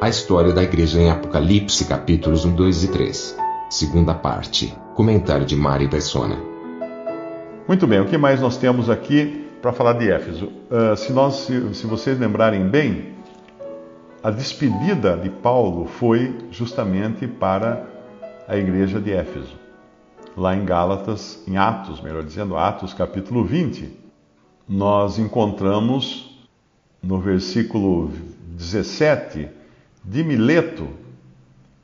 A história da igreja em Apocalipse, capítulos 1, 2 e 3. Segunda parte. Comentário de Mari Persona. Muito bem, o que mais nós temos aqui para falar de Éfeso? Uh, se, nós, se, se vocês lembrarem bem, a despedida de Paulo foi justamente para a igreja de Éfeso. Lá em Gálatas, em Atos, melhor dizendo, Atos capítulo 20, nós encontramos no versículo 17 de Mileto,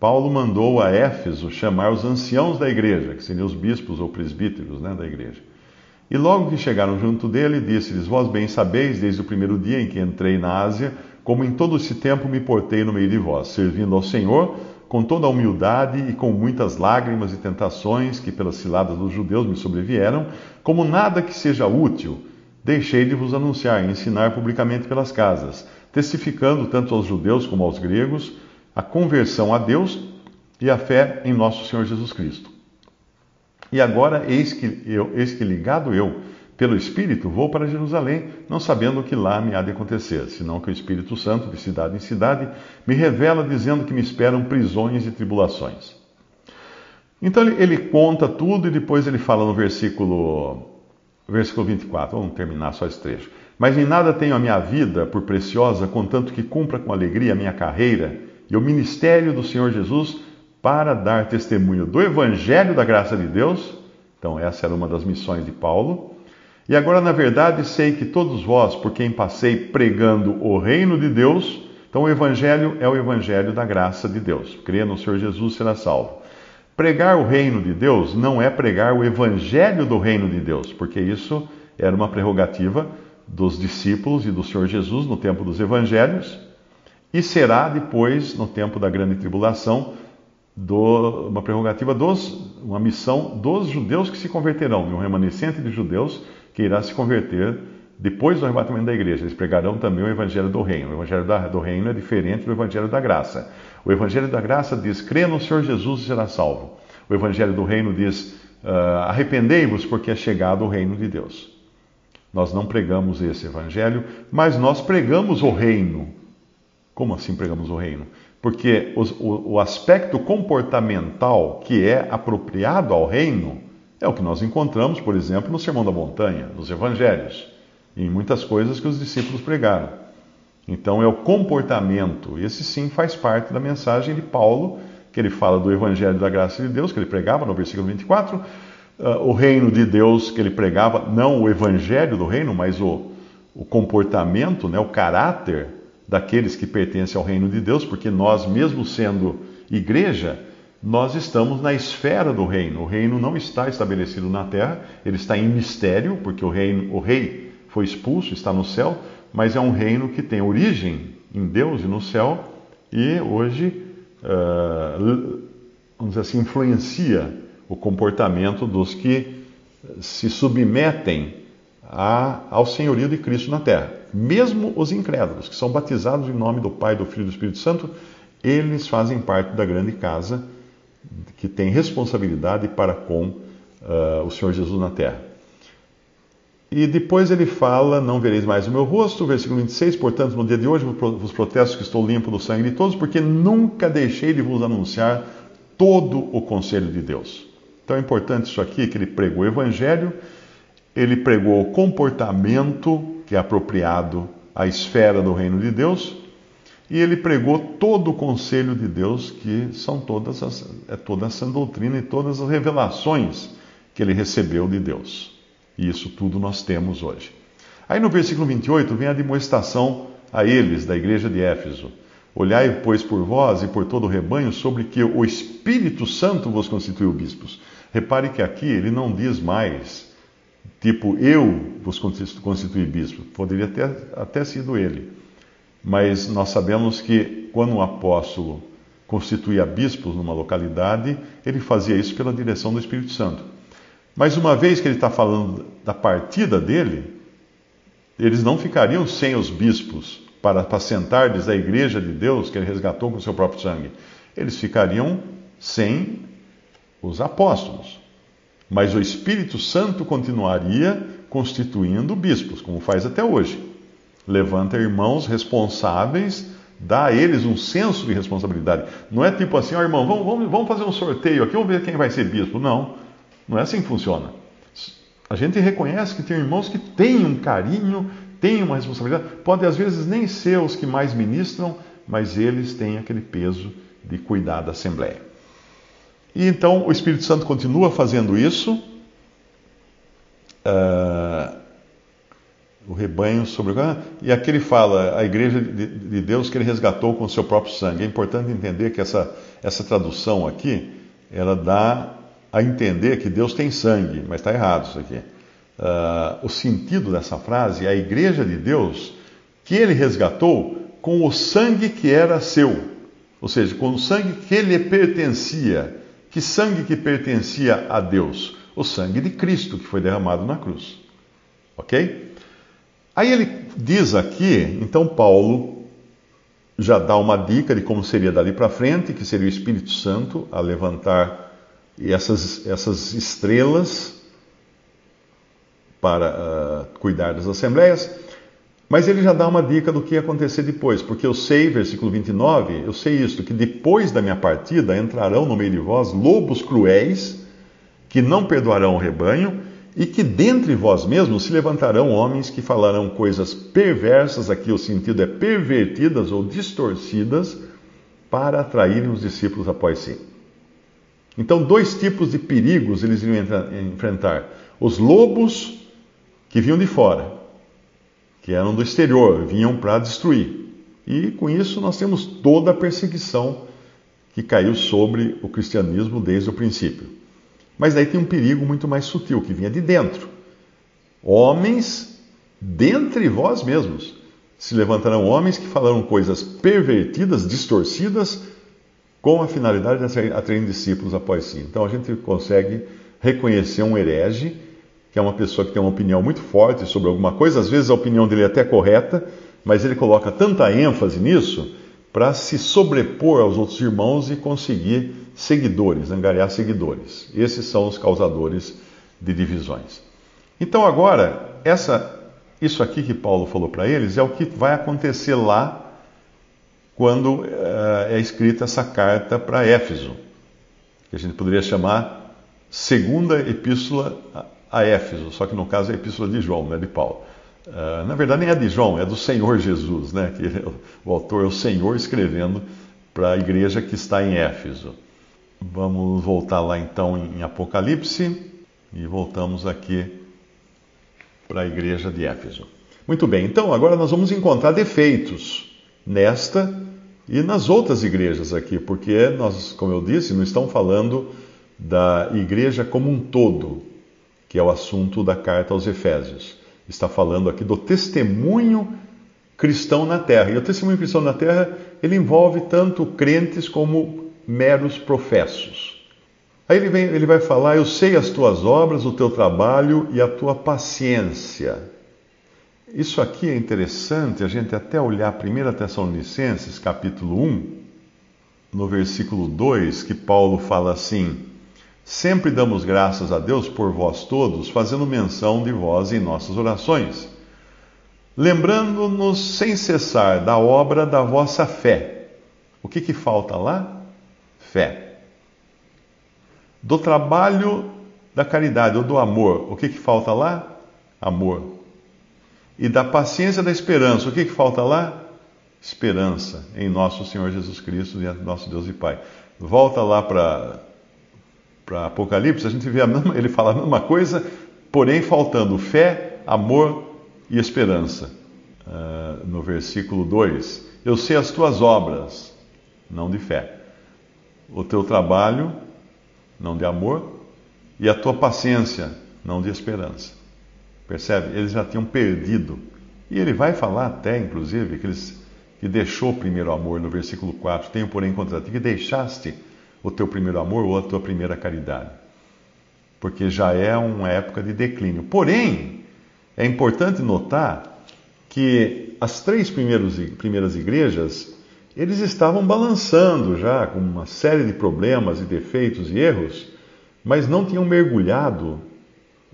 Paulo mandou a Éfeso chamar os anciãos da igreja, que seriam os bispos ou presbíteros né, da igreja. E logo que chegaram junto dele, disse-lhes: Vós bem sabeis, desde o primeiro dia em que entrei na Ásia, como em todo esse tempo me portei no meio de vós, servindo ao Senhor com toda a humildade e com muitas lágrimas e tentações que pelas ciladas dos judeus me sobrevieram, como nada que seja útil, deixei de vos anunciar e ensinar publicamente pelas casas, testificando tanto aos judeus como aos gregos a conversão a Deus e a fé em nosso Senhor Jesus Cristo. E agora, eis que, eu, eis que ligado eu pelo Espírito, vou para Jerusalém, não sabendo o que lá me há de acontecer, senão que o Espírito Santo, de cidade em cidade, me revela dizendo que me esperam prisões e tribulações. Então ele, ele conta tudo e depois ele fala no versículo, versículo 24, vamos terminar só esse trecho. Mas em nada tenho a minha vida por preciosa, contanto que cumpra com alegria a minha carreira e o ministério do Senhor Jesus para dar testemunho do Evangelho da graça de Deus. Então, essa era uma das missões de Paulo e agora, na verdade, sei que todos vós, por quem passei pregando o reino de Deus, então o Evangelho é o Evangelho da graça de Deus. Crê no Senhor Jesus será salvo. Pregar o reino de Deus não é pregar o Evangelho do reino de Deus, porque isso era uma prerrogativa dos discípulos e do Senhor Jesus no tempo dos Evangelhos, e será depois, no tempo da grande tribulação, do, uma prerrogativa dos, uma missão dos judeus que se converterão, um remanescente de judeus que irá se converter depois do arrebatamento da igreja. Eles pregarão também o evangelho do reino. O evangelho do reino é diferente do evangelho da graça. O evangelho da graça diz: crê no Senhor Jesus e será salvo. O evangelho do reino diz: uh, arrependei-vos porque é chegado o reino de Deus. Nós não pregamos esse evangelho, mas nós pregamos o reino. Como assim pregamos o reino? Porque o, o, aspecto comportamental que é apropriado ao reino é o que nós encontramos, por exemplo, no Sermão da Montanha, nos Evangelhos, e em muitas coisas que os discípulos pregaram. Então é o comportamento, esse sim faz parte da mensagem de Paulo, que ele fala do Evangelho da graça de Deus, que ele pregava no versículo 24, uh, ah, o reino de Deus que ele pregava, não o Evangelho do reino, mas o, o comportamento, né, o caráter daqueles que pertencem ao reino de Deus, porque nós, mesmo sendo igreja, nós estamos na esfera do reino. O reino não está estabelecido na terra, ele está em mistério, porque o, reino, o rei foi expulso, está no céu, mas é um reino que tem origem em Deus e no céu, e hoje, uh, vamos dizer assim, influencia o comportamento dos que se submetem a, ao senhorio de Cristo na terra. Mesmo os incrédulos, que são batizados em nome do Pai, do Filho e do Espírito Santo, eles fazem parte da grande casa que tem responsabilidade para com uh, o Senhor Jesus na terra. E depois ele fala: Não vereis mais o meu rosto, versículo 26. Portanto, no dia de hoje vos protesto que estou limpo do sangue de todos, porque nunca deixei de vos anunciar todo o conselho de Deus. Então é importante isso aqui: que ele pregou o evangelho, ele pregou o comportamento que é apropriado à esfera do reino de Deus e ele pregou todo o conselho de Deus, que são todas as, é toda essa doutrina e todas as revelações que ele recebeu de Deus. E isso tudo nós temos hoje. Aí no versículo 28 vem a demonstração a eles, da igreja de Éfeso. Olhai, pois, por vós e por todo o rebanho, sobre que o Espírito Santo vos constituiu bispos. Repare que aqui ele não diz mais tipo, eu vos constituí bispo. Poderia ter até sido ele. Mas nós sabemos que quando um apóstolo constituía bispos numa localidade, ele fazia isso pela direção do Espírito Santo. Mas uma vez que ele está falando da partida dele, eles não ficariam sem os bispos para apacentar-lhes a igreja de Deus que ele resgatou com o seu próprio sangue. Eles ficariam sem os apóstolos. Mas o Espírito Santo continuaria constituindo bispos, como faz até hoje. Levanta irmãos responsáveis, dá a eles um senso de responsabilidade. Não é tipo assim, ó oh, irmão, vamos, vamos fazer um sorteio aqui, vamos ver quem vai ser bispo. Não, não é assim que funciona. A gente reconhece que tem irmãos que têm um carinho, têm uma responsabilidade, podem às vezes nem ser os que mais ministram, mas eles têm aquele peso de cuidar da Assembleia. E então o Espírito Santo continua fazendo isso. Uh, o rebanho sobre o. E aqui ele fala, a igreja de Deus que ele resgatou com o seu próprio sangue. É importante entender que essa, essa tradução aqui, ela dá a entender que Deus tem sangue, mas está errado isso aqui. Uh, o sentido dessa frase é a igreja de Deus que ele resgatou com o sangue que era seu, ou seja, com o sangue que lhe pertencia. Que sangue que pertencia a Deus? O sangue de Cristo que foi derramado na cruz. Ok? Aí ele diz aqui, então Paulo já dá uma dica de como seria dali para frente, que seria o Espírito Santo a levantar essas, essas estrelas para uh, cuidar das assembleias. Mas ele já dá uma dica do que ia acontecer depois, porque eu sei, versículo 29, eu sei isto, que depois da minha partida entrarão no meio de vós lobos cruéis, que não perdoarão o rebanho, e que dentre vós mesmos se levantarão homens que falarão coisas perversas, aqui o sentido é pervertidas ou distorcidas, para atraírem os discípulos após si. Então, dois tipos de perigos eles iriam enfrentar: os lobos que vinham de fora, que eram do exterior, vinham para destruir. E com isso nós temos toda a perseguição que caiu sobre o cristianismo desde o princípio. Mas daí tem um perigo muito mais sutil que vinha de dentro. Homens dentre vós mesmos. Se levantarão homens que falarão coisas pervertidas, distorcidas, com a finalidade de atrair discípulos após si. Então a gente consegue reconhecer um herege, que é uma pessoa que tem uma opinião muito forte sobre alguma coisa, às vezes a opinião dele é até correta, mas ele coloca tanta ênfase nisso para se sobrepor aos outros irmãos e conseguir seguidores, angariar seguidores. Esses são os causadores de divisões. Então agora, essa, isso aqui que Paulo falou para eles é o que vai acontecer lá quando uh, é escrita essa carta para Éfeso, que a gente poderia chamar segunda epístola a Éfeso, só que no caso é a epístola de João, não é de Paulo. Uh, na verdade, nem é de João, é do Senhor Jesus, né? Que o autor é o Senhor escrevendo para a igreja que está em Éfeso. Vamos voltar lá então em Apocalipse e voltamos aqui para a igreja de Éfeso. Muito bem, então agora nós vamos encontrar defeitos nesta e nas outras igrejas aqui, porque nós, como eu disse, não estamos falando da igreja como um todo, que é o assunto da carta aos Efésios. Está falando aqui do testemunho cristão na terra. E o testemunho cristão na terra, ele envolve tanto crentes como meros professos. Aí ele, vem, ele vai falar: Eu sei as tuas obras, o teu trabalho e a tua paciência isso aqui é interessante a gente até olhar 1 Tessalonicenses, capítulo 1, no versículo 2, que Paulo fala assim: Sempre damos graças a Deus por vós todos, fazendo menção de vós em nossas orações, lembrando-nos sem cessar da obra da vossa fé. O que, que falta lá? Fé. Do trabalho da caridade ou do amor, o que, que falta lá? Amor e da paciência da esperança. O que, que falta lá? Esperança em nosso Senhor Jesus Cristo, do nosso Deus e Pai. Volta lá para Apocalipse, a gente vê a mesma, ele fala a mesma coisa, porém faltando fé, amor e esperança. Uh, no versículo 2: Eu sei as tuas obras, não de fé, o teu trabalho, não de amor, e a tua paciência, não de esperança. Percebe? Eles já tinham perdido. E ele vai falar até, inclusive, que, eles, que deixou o primeiro amor no versículo 4. Tenho, porém, contra ti que deixaste o teu primeiro amor ou a tua primeira caridade. Porque já é uma época de declínio. Porém, é importante notar que as três primeiras igrejas, eles estavam balançando já com uma série de problemas e defeitos e erros, mas não tinham mergulhado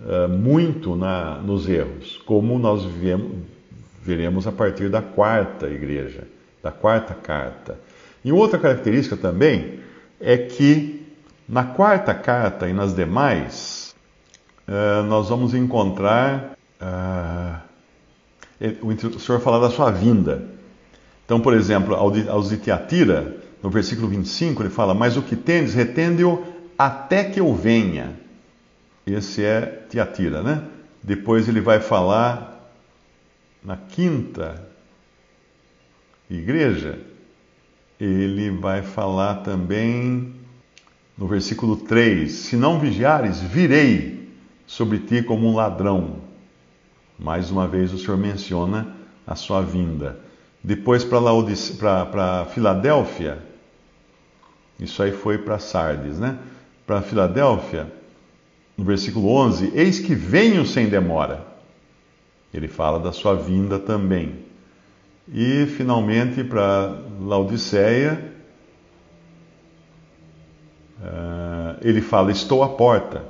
uh, muito na, nos erros, como nós veremos a partir da quarta igreja, da quarta carta. E outra característica também é que na quarta carta e nas demais, uh, nós vamos encontrar ah, o Senhor falar da sua vinda. Então, por exemplo, aos de Tiatira, no versículo 25, ele fala: Mas o que tendes, retende-o até que eu venha. Esse é Tiatira, né? Depois ele vai falar na quinta igreja, ele vai falar também no versículo 3: Se não vigiares, virei sobre ti como um ladrão. Mais uma vez o Senhor menciona a sua vinda. Depois para Filadélfia, isso aí foi para Sardes, né? Para Filadélfia, no versículo 11: Eis que venho sem demora. Ele fala da sua vinda também. E finalmente para Laodiceia, eh, ele fala: Estou à porta.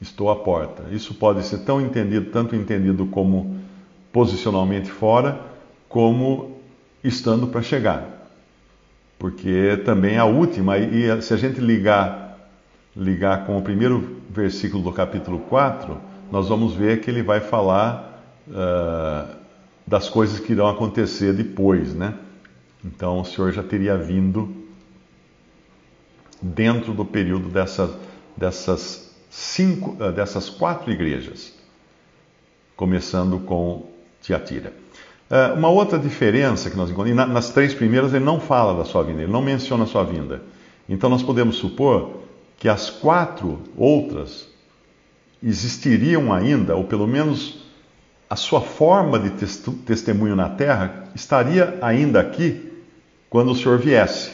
Estou à porta. Isso pode ser tão entendido, tanto entendido como posicionalmente fora, como estando para chegar. Porque também a última, e se a gente ligar, ligar com o primeiro versículo do capítulo 4, nós vamos ver que ele vai falar uh, das coisas que irão acontecer depois, né? Então o Senhor já teria vindo dentro do período dessas, dessas cinco, eh, dessas quatro igrejas, começando com Tiatira. Eh, uma outra diferença que nós encontramos, nas três primeiras ele não fala da sua vinda, ele não menciona a sua vinda. Então nós podemos supor que as quatro outras existiriam ainda, ou pelo menos a sua forma de testemunho na terra estaria ainda aqui quando o Senhor viesse.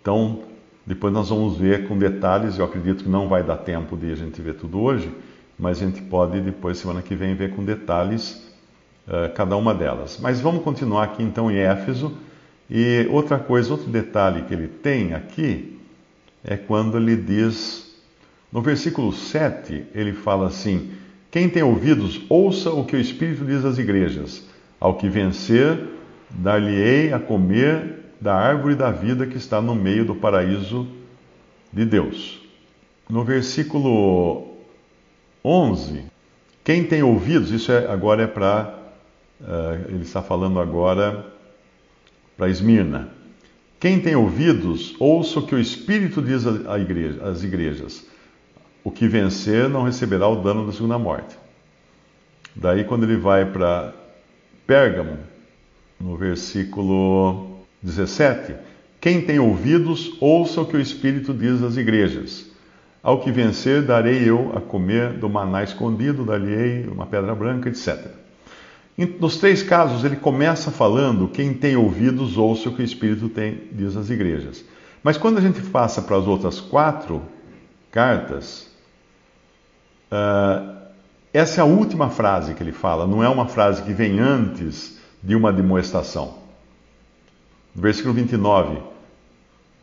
Então, depois nós vamos ver com detalhes, eu acredito que não vai dar tempo de a gente ver tudo hoje, mas a gente pode depois, semana que vem, ver com detalhes uh, cada uma delas. Mas vamos continuar aqui então em Éfeso. E outra coisa, outro detalhe que ele tem aqui é quando ele diz, no versículo 7, ele fala assim: Quem tem ouvidos, ouça o que o Espírito diz às igrejas. Ao que vencer, dar-lhe-ei a comer da árvore da vida que está no meio do paraíso de Deus. No versículo 11, quem tem ouvidos, isso é, agora é para, uh, ele está falando agora para Esmirna. Quem tem ouvidos, ouça o que o Espírito diz igreja, às igrejas. O que vencer não receberá o dano da segunda morte. Daí, quando ele vai para Pérgamo, no versículo 17. Quem tem ouvidos, ouça o que o Espírito diz às igrejas. Ao que vencer, darei eu a comer do maná escondido, dar-lhe uma pedra branca, etc. Nos três casos, ele começa falando: quem tem ouvidos, ouça o que o Espírito tem, diz às igrejas. Mas quando a gente passa para as outras quatro cartas, uh, essa é a última frase que ele fala, não é uma frase que vem antes de uma demonstração versículo 29,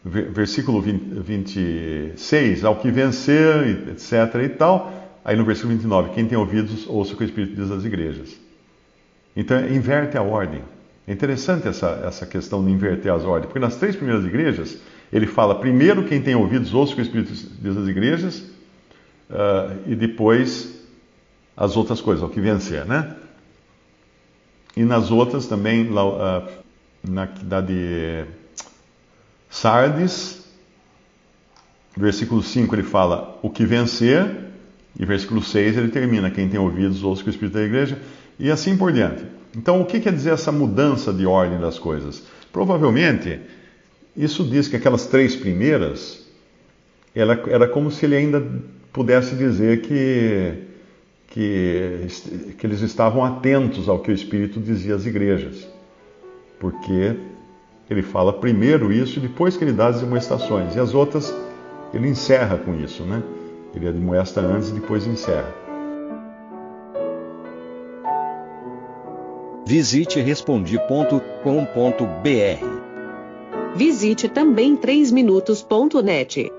versículo 20, 26, ao que vencer, etc. e tal. Aí no versículo 29, quem tem ouvidos, ouça o que o Espírito diz às igrejas. Então, inverte a ordem. É interessante essa, essa questão de inverter as ordens, porque nas três primeiras igrejas, ele fala primeiro quem tem ouvidos, ouça o que o Espírito diz às igrejas, uh, e depois as outras coisas, ao que vencer, né? E nas outras também, uh, na de Sardes, versículo 5 ele fala o que vencer, e versículo 6 ele termina, quem tem ouvidos, ouça que o Espírito da igreja, e assim por diante. Então, o que quer dizer essa mudança de ordem das coisas? Provavelmente, isso diz que aquelas três primeiras, ela, era como se ele ainda pudesse dizer que, que, que eles estavam atentos ao que o Espírito dizia às igrejas. Porque ele fala primeiro isso e depois que ele dá as demonstrações. E as outras ele encerra com isso, né? Ele admoesta antes e depois encerra. Visite respondi.com.br. Visite também 3minutos.net.